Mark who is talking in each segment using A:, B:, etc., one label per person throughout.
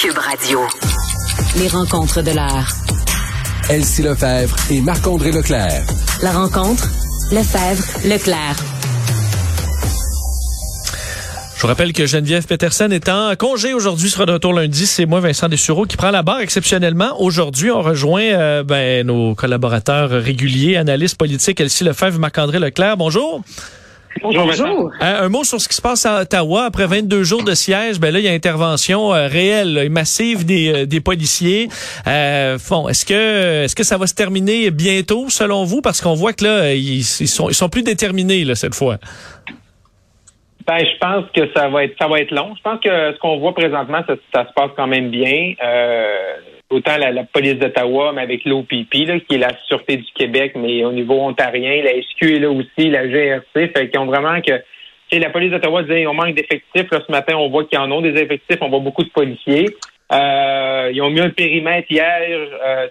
A: Cube Radio.
B: Les rencontres de l'art.
C: Elsie Lefebvre et Marc-André Leclerc.
B: La rencontre, Lefebvre, Leclerc.
D: Je vous rappelle que Geneviève Peterson est en congé aujourd'hui, sera de retour lundi. C'est moi, Vincent Dessureau, qui prend la barre exceptionnellement. Aujourd'hui, on rejoint euh, ben, nos collaborateurs réguliers, analystes politiques, Elsie Lefebvre, Marc-André Leclerc. Bonjour.
E: Bonjour. Bonjour.
D: Euh, un mot sur ce qui se passe à Ottawa. Après 22 jours de siège, ben là, il y a intervention euh, réelle et massive des, des policiers. bon, est-ce que est-ce que ça va se terminer bientôt, selon vous? Parce qu'on voit que là, ils, sont, ils sont plus déterminés là, cette fois.
E: Ben, je pense que ça va être ça va être long. Je pense que ce qu'on voit présentement, ça, se passe quand même bien. Euh, autant la, police d'Ottawa, mais avec l'OPP, qui est la Sûreté du Québec, mais au niveau ontarien, la SQ est là aussi, la GRC, fait qu'ils ont vraiment que la police d'Ottawa disait on manque d'effectifs. Là, ce matin, on voit qu'ils en ont des effectifs, on voit beaucoup de policiers. Euh, ils ont mis un périmètre hier. Euh,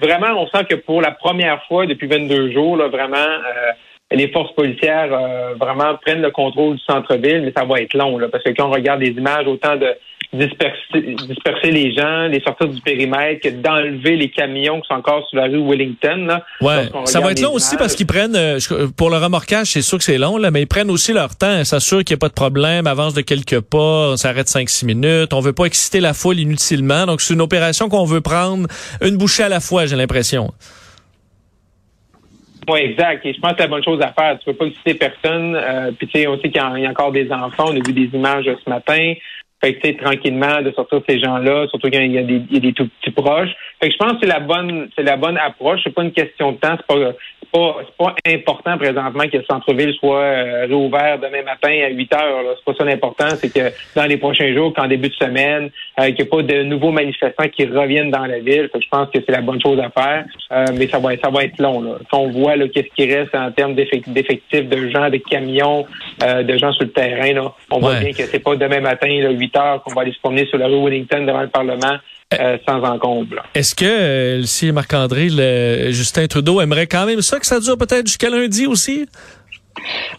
E: vraiment, on sent que pour la première fois depuis 22 jours, là, vraiment, euh, les forces policières euh, vraiment prennent le contrôle du centre-ville, mais ça va être long, là, parce que quand on regarde des images, autant de disperser, disperser les gens, les sortir du périmètre, d'enlever les camions qui sont encore sur la rue Wellington. Là,
D: ouais, ça va être long aussi parce qu'ils prennent, euh, pour le remorquage, c'est sûr que c'est long, là, mais ils prennent aussi leur temps, s'assurent qu'il n'y a pas de problème, avance de quelques pas, on s'arrête 5-6 minutes, on veut pas exciter la foule inutilement, donc c'est une opération qu'on veut prendre une bouchée à la fois, j'ai l'impression.
E: Oui, exact. Et je pense que c'est la bonne chose à faire. Tu peux pas exciter personne. Euh, puis tu sais, on sait qu'il y, a encore des enfants. On a vu des images ce matin. Fait que tu sais, tranquillement de sortir ces gens-là, surtout des, il y a des tout petits proches. Fait que je pense que c'est la bonne, c'est la bonne approche. C'est pas une question de temps. C'est pas important présentement que le centre-ville soit euh, réouvert demain matin à 8 heures. C'est pas ça l'important. C'est que dans les prochains jours, qu'en début de semaine, euh, qu'il n'y ait pas de nouveaux manifestants qui reviennent dans la ville. je pense que c'est la bonne chose à faire. Euh, mais ça va, ça va être long. Là. Si on voit qu'est-ce qui reste en termes d'effectifs de gens, de camions, de gens sur le terrain, là, on voit bien que c'est pas demain matin, là, 8 heures, qu'on va aller se promener sur la rue Wellington devant le Parlement. Euh, sans encombre.
D: Est-ce que euh, si Marc-André, Justin Trudeau aimerait quand même ça que ça dure peut-être jusqu'à lundi aussi?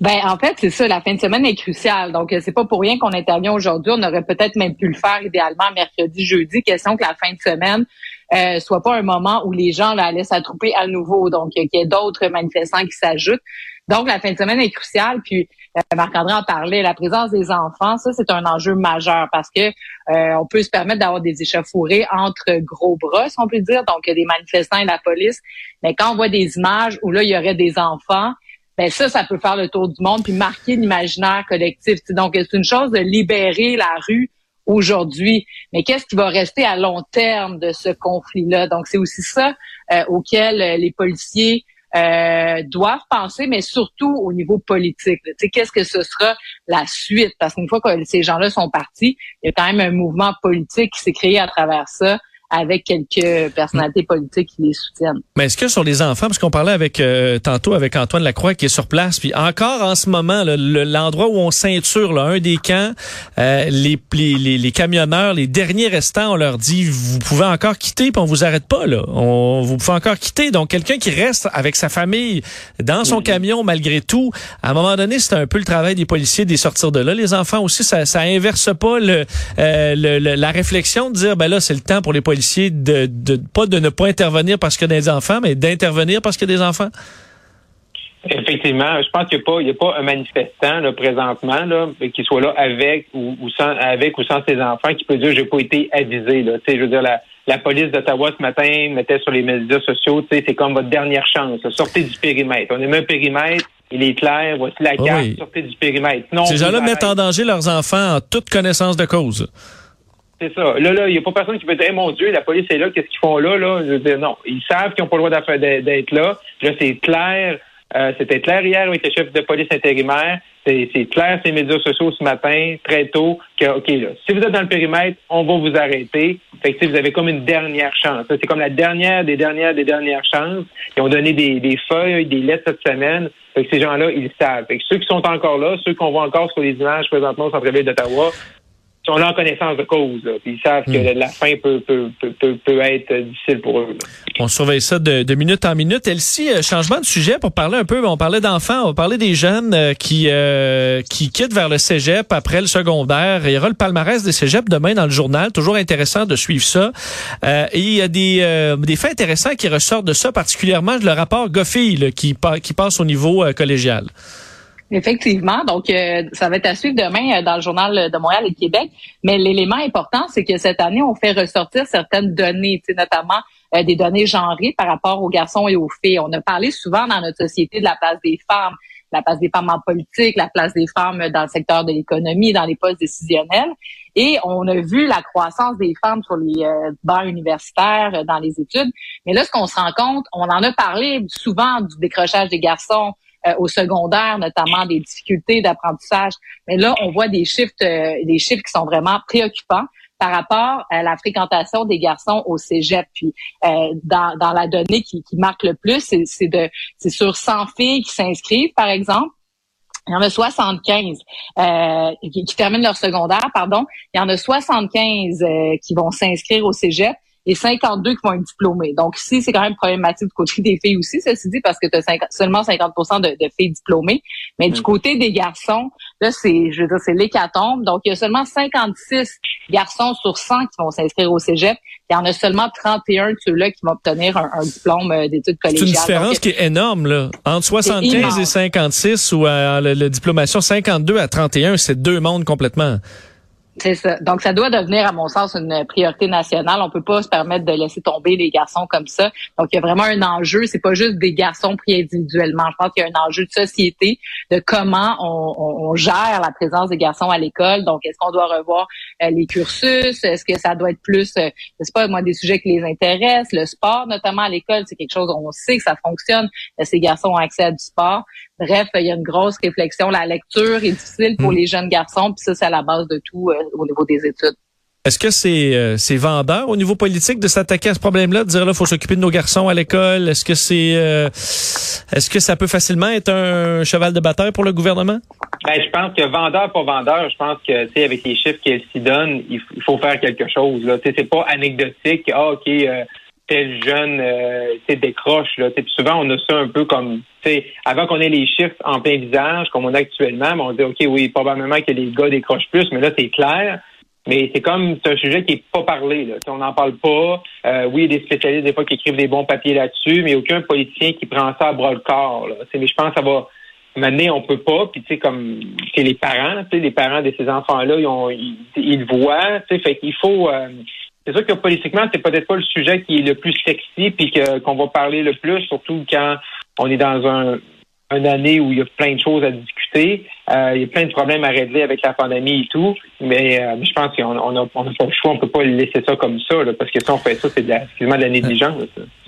F: Ben en fait c'est ça, la fin de semaine est cruciale. Donc euh, c'est pas pour rien qu'on intervient aujourd'hui. On aurait peut-être même pu le faire idéalement mercredi, jeudi. Question que la fin de semaine euh, soit pas un moment où les gens là, allaient s'attrouper à nouveau. Donc qu'il y ait d'autres manifestants qui s'ajoutent. Donc la fin de semaine est cruciale. Puis euh, Marc-André en parlait, la présence des enfants, ça c'est un enjeu majeur parce que euh, on peut se permettre d'avoir des échauffourées entre gros bras, si on peut dire, donc des manifestants et la police. Mais quand on voit des images où là il y aurait des enfants, ben ça, ça peut faire le tour du monde puis marquer l'imaginaire collectif. Donc c'est une chose de libérer la rue aujourd'hui, mais qu'est-ce qui va rester à long terme de ce conflit-là? Donc c'est aussi ça euh, auquel les policiers euh, doivent penser, mais surtout au niveau politique. Qu'est-ce que ce sera la suite? Parce qu'une fois que ces gens-là sont partis, il y a quand même un mouvement politique qui s'est créé à travers ça avec quelques personnalités politiques qui les soutiennent.
D: Mais est-ce que sur les enfants, parce qu'on parlait avec euh, tantôt avec Antoine Lacroix qui est sur place, puis encore en ce moment, l'endroit où on ceinture là, un des camps, euh, les, les, les, camionneurs, les derniers restants, on leur dit vous pouvez encore quitter, puis on vous arrête pas là. On, vous pouvez encore quitter. Donc quelqu'un qui reste avec sa famille dans son camion malgré tout, à un moment donné, c'est un peu le travail des policiers de sortir de là. Les enfants aussi, ça, ça inverse pas le, euh, le, la réflexion de dire ben là c'est le temps pour les policiers de, de pas de ne pas intervenir parce qu'il y a des enfants, mais d'intervenir parce qu'il y a des enfants?
E: Effectivement, je pense qu'il n'y a, pas un manifestant là, présentement là, qui soit là avec ou, sans avec ou sans ses enfants qui peut dire j'ai pas été avisé. Là. je veux dire, la, police d'Ottawa ce matin mettait sur les médias sociaux, c'est comme votre dernière chance. Sortez du périmètre. On est un périmètre, il est clair, voici la carte, sortez du périmètre.
D: Ces gens-là mettent en danger leurs enfants en toute connaissance de cause.
E: C'est ça. Là, là, il n'y a pas personne qui peut dire, mon Dieu, la police est là, qu'est-ce qu'ils font là, là? Je veux dire, non. Ils savent qu'ils n'ont pas le droit d'être là. Là, c'est clair. Euh, c'était clair hier avec le chef de police intérimaire. C'est clair ces médias sociaux ce matin, très tôt, que, OK, là, si vous êtes dans le périmètre, on va vous arrêter. Fait que, vous avez comme une dernière chance. C'est comme la dernière des dernières des dernières chances. Ils ont donné des, des feuilles, des lettres cette semaine. Fait que ces gens-là, ils savent. Fait que ceux qui sont encore là, ceux qu'on voit encore sur les images présentement au centre-ville d'Ottawa, là en connaissance de cause. Là, puis ils savent que
D: Hmm.
E: la fin peut, peut, peut, peut, peut être difficile pour eux.
D: On surveille ça de, de minute en minute. Elsie, euh, changement de sujet pour parler un peu. On parlait d'enfants, on parler des jeunes euh, qui euh, qui quittent vers le cégep après le secondaire. Il y aura le palmarès des cégeps demain dans le journal. Toujours intéressant de suivre ça. Euh, et il y a des, euh, des faits intéressants qui ressortent de ça, particulièrement le rapport Goffey là, qui, qui passe au niveau euh, collégial.
F: Effectivement. Donc, euh, ça va être à suivre demain euh, dans le journal de Montréal et Québec. Mais l'élément important, c'est que cette année, on fait ressortir certaines données, notamment euh, des données genrées par rapport aux garçons et aux filles. On a parlé souvent dans notre société de la place des femmes, la place des femmes en politique, la place des femmes dans le secteur de l'économie, dans les postes décisionnels. Et on a vu la croissance des femmes sur les euh, bancs universitaires, euh, dans les études. Mais là, ce qu'on se rend compte, on en a parlé souvent du décrochage des garçons, au secondaire, notamment des difficultés d'apprentissage. Mais là, on voit des chiffres, euh, des chiffres qui sont vraiment préoccupants par rapport à la fréquentation des garçons au cégep. Puis euh, dans, dans la donnée qui, qui marque le plus, c'est c'est de c'est sur 100 filles qui s'inscrivent, par exemple. Il y en a 75 euh, qui, qui terminent leur secondaire, pardon. Il y en a 75 euh, qui vont s'inscrire au cégep et 52 qui vont être diplômés. Donc ici, c'est quand même problématique du côté des filles aussi, ceci dit, parce que tu as seulement 50 de, de filles diplômées. Mais du
E: Mm.
F: côté des garçons, là, c'est, je veux dire, c'est l'hécatombe. Donc, il y a seulement 56 garçons sur 100 qui vont s'inscrire au cégep. Il y en a seulement 31 de ceux-là qui vont obtenir un, un diplôme euh, d'études
D: C'est
F: collégiales.
D: une différence
F: Donc,
D: qui est énorme. Là. Entre 75
F: immense.
D: et 56 ou euh, le diplomation 52 à 31, c'est deux mondes complètement.
F: C'est ça. Donc, ça doit devenir, à mon sens, une priorité nationale. On peut pas se permettre de laisser tomber les garçons comme ça. Donc, il y a vraiment un enjeu. C'est pas juste des garçons pris individuellement. Je pense qu'il y a un enjeu de société, de comment on, on- on gère la présence des garçons à l'école. Donc, est-ce qu'on doit revoir euh, les cursus? Est-ce que ça doit être plus, euh, je pas, moi, des sujets qui les intéressent? Le sport, notamment à l'école, c'est quelque chose, on sait que ça fonctionne. Euh, Ces garçons ont accès à du sport. Bref, il y a une grosse réflexion. La lecture est difficile pour
D: Mm.
F: les jeunes garçons, puis ça, c'est à la base de tout euh, au niveau des études.
D: Est-ce que c'est euh, c'est vendeur au niveau politique de s'attaquer à ce problème-là, de dire là faut s'occuper de nos garçons à l'école? Est-ce que c'est euh, est-ce que ça peut facilement être un cheval de bataille pour le gouvernement?
E: Ben, je pense que vendeur pour vendeur, je pense que tu sais avec les chiffres qu'elle s'y donne, il, faut faire quelque chose. Là, tu sais, c'est pas anecdotique. Ah ok, euh, tel jeune, euh, décroche là. Puis souvent on a ça un peu comme, avant qu'on ait les chiffres en plein visage comme on a actuellement, ben, on dit ok oui probablement que les gars décrochent plus, mais là c'est clair. Mais c'est comme c'est un sujet qui est pas parlé. Là. On n'en parle pas. Euh, oui, il y a des spécialistes des fois qui écrivent des bons papiers là-dessus, mais aucun politicien qui prend ça à bras le corps. Là. Mais je pense que ça va Maintenant, on peut pas, puis tu sais, comme c'est les parents, tu sais, les parents de ces enfants-là, ils, ont, ils, ils le voient, tu sais, fait qu'il faut. euh, c'est sûr que politiquement, c'est peut-être pas le sujet qui est le plus sexy, puis qu'on va parler le plus, surtout quand on est dans un une année où il y a plein de choses à discuter, euh, il y a plein de problèmes à régler avec la pandémie et tout, mais euh, je pense qu'on on a, on a pas le choix, on peut pas laisser ça comme ça, là, parce que si on fait ça, c'est de la, de la négligence.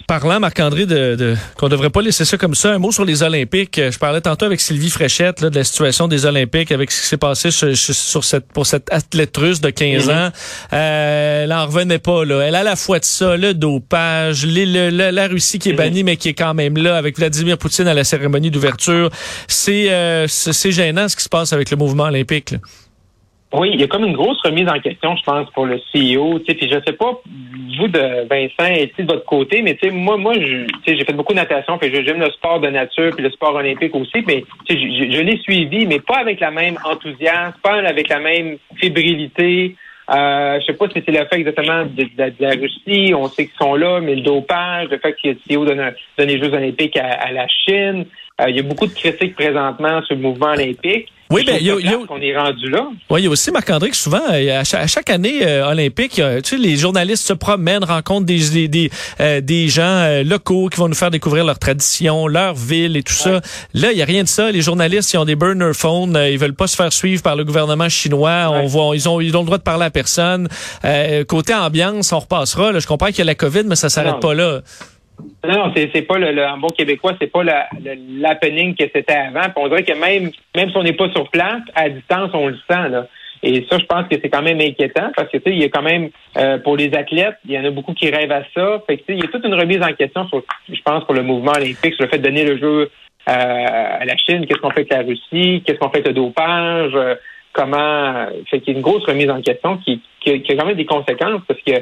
D: Parlant, Marc-André, de, de, qu'on devrait pas laisser ça comme ça, un mot sur les Olympiques. Euh, Je parlais tantôt avec Sylvie Fréchette là, de la situation des Olympiques, avec ce qui s'est passé sur, sur cette, pour cette athlète russe de 15 ans. Euh, elle en revenait pas. Là. Elle a à la fois de ça, le dopage, les- le- le- la Russie qui est bannie, mais qui est quand même là, avec Vladimir Poutine à la cérémonie d'ouverture. C'est, euh, gênant ce qui se passe avec le mouvement olympique. là.
E: Oui, il y a comme une grosse remise en question, je pense, pour le CEO. Tu puis je sais pas, vous de Vincent, et de votre côté, mais tu moi, moi, j'ai fait beaucoup de natation, puis j'aime le sport de nature, puis le sport olympique aussi, mais je, je- l'ai suivi, mais pas avec la même enthousiasme, pas avec la même fébrilité. Euh, je sais pas si c'est le fait exactement de, la Russie, on sait qu'ils sont là, mais le dopage, le fait que le CEO donne les Jeux olympiques à, à la Chine. Euh, il y a beaucoup de critiques présentement sur le mouvement olympique.
D: Oui, ben, il y a- y
E: qu'on est rendu là.
D: Oui, il y a aussi Marc-André que souvent, euh, à chaque, à chaque année euh, olympique, a, tu sais, les journalistes se promènent, rencontrent des des, des, euh, des gens euh, locaux qui vont nous faire découvrir leurs traditions, leur ville et tout ça. Là, il y a rien de ça. Les journalistes, ils ont des burner phones, ils veulent pas se faire suivre par le gouvernement chinois. On voit, ils ont ils ont le droit de parler à personne. Euh, côté ambiance, on repassera. Là, je comprends qu'il y a la COVID, mais ça s'arrête pas là.
E: Non, non, c'est, pas le, le- en bon québécois, c'est pas l'happening que c'était avant. Puis on dirait que même, même si on n'est pas sur place, à distance, on le sent, là. Et ça, je pense que c'est quand même inquiétant parce que, tu sais, il y a quand même, euh, pour les athlètes, il y en a beaucoup qui rêvent à ça. Fait que, tu sais, il y a toute une remise en question sur, je pense, pour le mouvement olympique, sur le fait de donner le jeu euh, à la Chine, qu'est-ce qu'on fait avec la Russie, qu'est-ce qu'on fait avec le dopage? comment fait qu'il y a une grosse remise en question qui, qui, a quand même des conséquences parce que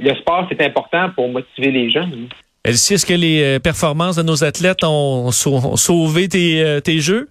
E: le sport, c'est important pour motiver les jeunes.
D: Elsie, est-ce que les euh, performances de nos athlètes ont sauvé tes, euh, tes jeux?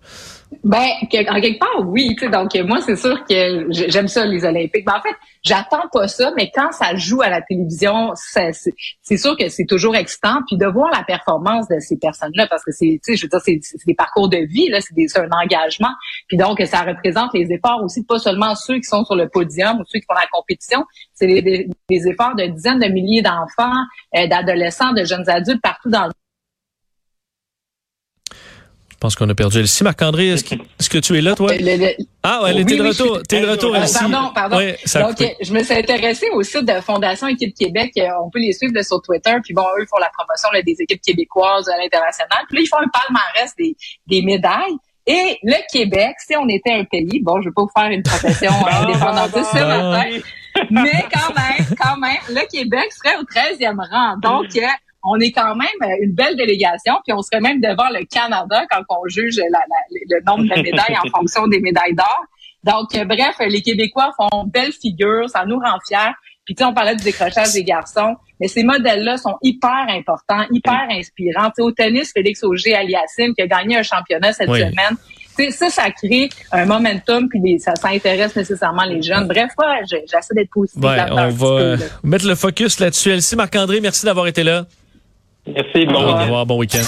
F: Ben, en quelque part, oui. Donc, moi, c'est sûr que j'aime ça, les Olympiques. Ben, en fait, j'attends pas ça, mais quand ça joue à la télévision, c'est sûr que c'est toujours excitant. Puis de voir la performance de ces personnes-là, parce que c'est, je veux dire, c'est des parcours de vie, là, c'est un engagement. Puis donc, ça représente les efforts aussi, pas seulement ceux qui sont sur le podium ou ceux qui font la compétition, c'est les, efforts de dizaines de milliers d'enfants, euh, d'adolescents, de jeunes adultes partout dans le
D: je pense qu'on a perdu Elsie. Marc-André, est-ce que, tu es là, toi? Ah, elle était de retour. T'es de retour, Elsie.
F: Pardon, pardon. Donc, je me suis intéressée au site de Fondation Équipe Québec. Euh, on peut les suivre sur Twitter. Puis bon, eux font la promotion des équipes québécoises à l'international. Puis là, ils font un palmarès des, des médailles. Et le Québec, si on était un pays, bon, je vais pas vous faire une profession euh, indépendantiste ce matin, mais quand même, quand même, le Québec serait au 13e rang. Donc, euh, on est quand même euh, une belle délégation, puis on serait même devant le Canada quand on juge le nombre de médailles en fonction des médailles d'or. Donc, euh, bref, les Québécois font belle figure, ça nous rend fiers. Puis tu sais, on parlait du décrochage des garçons, mais ces modèles-là sont hyper importants, hyper inspirants. au tennis, Félix Auger-Aliassime qui a gagné un championnat cette semaine. sais, ça, ça crée un momentum, puis ça, ça intéresse nécessairement les jeunes. Bref, ouais, j'essaie d'être positif.
D: Ouais, on va mettre le focus là-dessus. Elsie Marc-André, merci d'avoir été là.
E: Merci, bon,
D: au revoir, bon week-end.